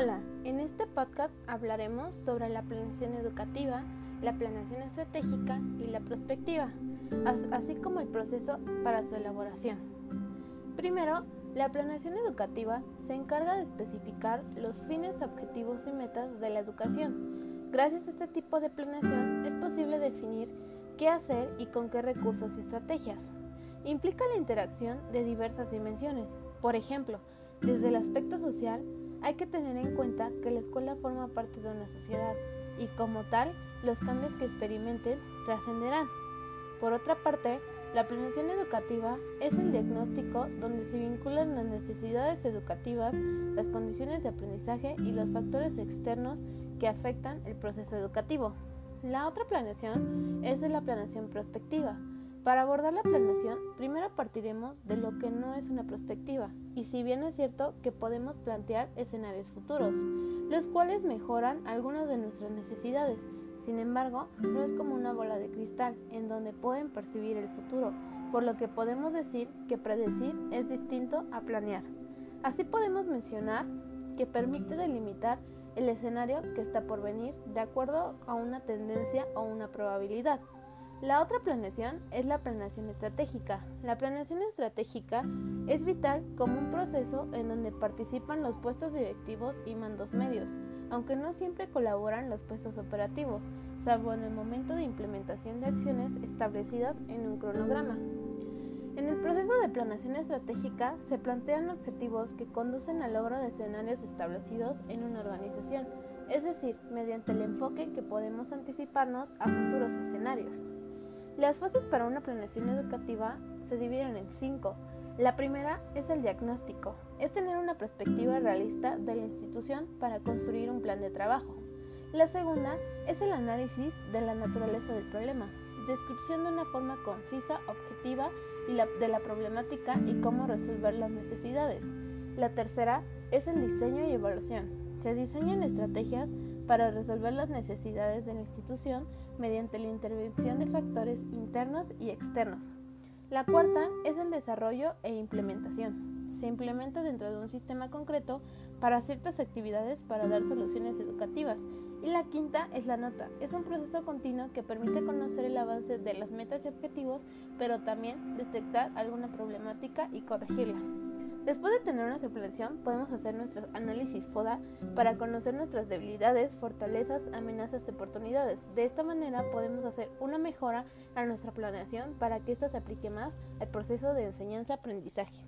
Hola, en este podcast hablaremos sobre la planeación educativa, la planeación estratégica y la prospectiva, así como el proceso para su elaboración. Primero, la planeación educativa se encarga de especificar los fines, objetivos y metas de la educación. Gracias a este tipo de planeación es posible definir qué hacer y con qué recursos y estrategias. Implica la interacción de diversas dimensiones. Por ejemplo, desde el aspecto social, hay que tener en cuenta que la escuela forma parte de una sociedad y como tal, los cambios que experimenten trascenderán. Por otra parte, la planeación educativa es el diagnóstico donde se vinculan las necesidades educativas, las condiciones de aprendizaje y los factores externos que afectan el proceso educativo. La otra planeación es la planeación prospectiva, para abordar la planeación, primero partiremos de lo que no es una perspectiva, y si bien es cierto que podemos plantear escenarios futuros, los cuales mejoran algunas de nuestras necesidades, sin embargo, no es como una bola de cristal en donde pueden percibir el futuro, por lo que podemos decir que predecir es distinto a planear. Así podemos mencionar que permite delimitar el escenario que está por venir de acuerdo a una tendencia o una probabilidad. La otra planeación es la planeación estratégica. La planeación estratégica es vital como un proceso en donde participan los puestos directivos y mandos medios, aunque no siempre colaboran los puestos operativos, salvo en el momento de implementación de acciones establecidas en un cronograma. En el proceso de planeación estratégica se plantean objetivos que conducen al logro de escenarios establecidos en una organización, es decir, mediante el enfoque que podemos anticiparnos a futuros escenarios. Las fases para una planeación educativa se dividen en cinco. La primera es el diagnóstico, es tener una perspectiva realista de la institución para construir un plan de trabajo. La segunda es el análisis de la naturaleza del problema, descripción de una forma concisa, objetiva y de la problemática y cómo resolver las necesidades. La tercera es el diseño y evaluación. Se diseñan estrategias para resolver las necesidades de la institución mediante la intervención de factores internos y externos. La cuarta es el desarrollo e implementación. Se implementa dentro de un sistema concreto para ciertas actividades para dar soluciones educativas. Y la quinta es la nota. Es un proceso continuo que permite conocer el avance de las metas y objetivos, pero también detectar alguna problemática y corregirla. Después de tener nuestra planeación, podemos hacer nuestro análisis FODA para conocer nuestras debilidades, fortalezas, amenazas y oportunidades. De esta manera podemos hacer una mejora a nuestra planeación para que ésta se aplique más al proceso de enseñanza-aprendizaje.